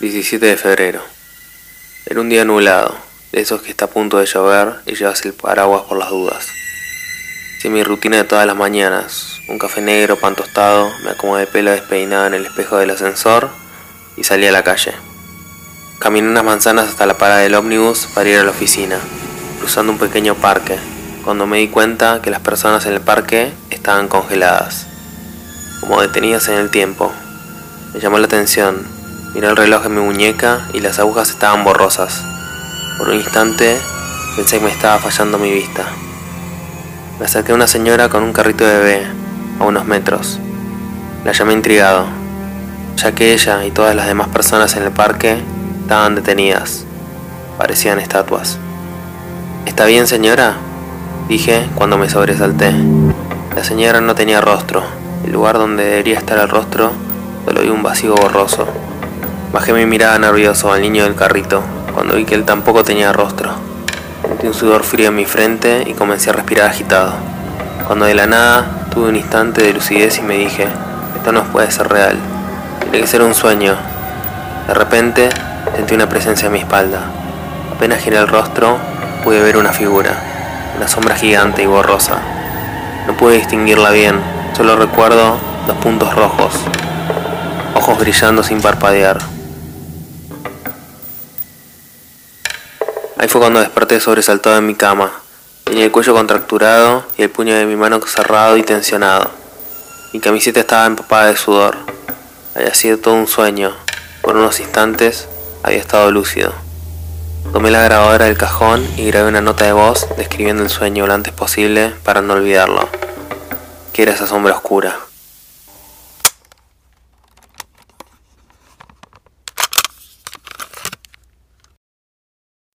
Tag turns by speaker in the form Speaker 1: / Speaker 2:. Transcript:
Speaker 1: 17 de febrero. Era un día nublado, de esos que está a punto de llover y llevas el paraguas por las dudas. Hice mi rutina de todas las mañanas, un café negro, pan tostado, me acomodé pelo despeinado en el espejo del ascensor y salí a la calle. Caminé unas manzanas hasta la parada del ómnibus para ir a la oficina, cruzando un pequeño parque, cuando me di cuenta que las personas en el parque estaban congeladas, como detenidas en el tiempo. Me llamó la atención Miré el reloj en mi muñeca y las agujas estaban borrosas. Por un instante pensé que me estaba fallando mi vista. Me acerqué a una señora con un carrito de bebé, a unos metros. La llamé intrigado, ya que ella y todas las demás personas en el parque estaban detenidas. Parecían estatuas. ¿Está bien, señora? Dije cuando me sobresalté. La señora no tenía rostro. El lugar donde debería estar el rostro solo vi un vacío borroso. Bajé mi mirada nervioso al niño del carrito, cuando vi que él tampoco tenía rostro. Sentí un sudor frío en mi frente y comencé a respirar agitado. Cuando de la nada tuve un instante de lucidez y me dije, esto no puede ser real, tiene que ser un sueño. De repente sentí una presencia a mi espalda. Apenas giré el rostro, pude ver una figura, una sombra gigante y borrosa. No pude distinguirla bien, solo recuerdo dos puntos rojos, ojos brillando sin parpadear. Ahí fue cuando desperté sobresaltado en mi cama. Tenía el cuello contracturado y el puño de mi mano cerrado y tensionado. Mi camiseta estaba empapada de sudor. Había sido todo un sueño. Por unos instantes había estado lúcido. Tomé la grabadora del cajón y grabé una nota de voz describiendo el sueño lo antes posible para no olvidarlo. Que era esa sombra oscura.